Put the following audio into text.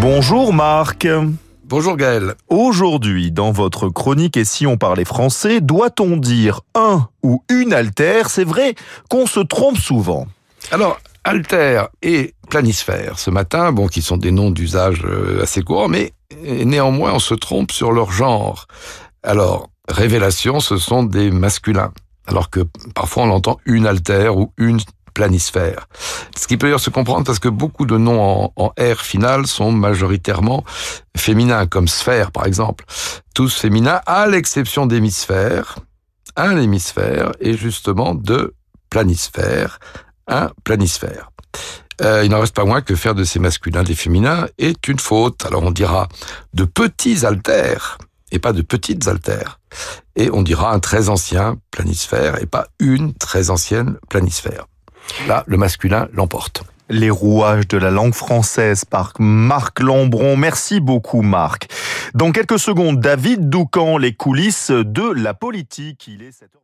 Bonjour Marc. Bonjour Gaël. Aujourd'hui, dans votre chronique Et si on parlait français, doit-on dire un ou une altère C'est vrai qu'on se trompe souvent. Alors, alter et planisphère, ce matin, bon, qui sont des noms d'usage euh, assez courants, mais euh, néanmoins, on se trompe sur leur genre. Alors, révélation, ce sont des masculins, alors que parfois on entend une altère ou une planisphère. Ce qui peut d'ailleurs se comprendre parce que beaucoup de noms en, R final sont majoritairement féminins, comme sphère par exemple. Tous féminins, à l'exception d'hémisphère, un hémisphère et justement de planisphère, un planisphère. Euh, il n'en reste pas moins que faire de ces masculins des féminins est une faute. Alors on dira de petits altères et pas de petites altères. Et on dira un très ancien planisphère et pas une très ancienne planisphère. Là, le masculin l'emporte. Les rouages de la langue française par Marc Lambron. Merci beaucoup Marc. Dans quelques secondes, David Doucan, les coulisses de la politique. Il est 7 heures...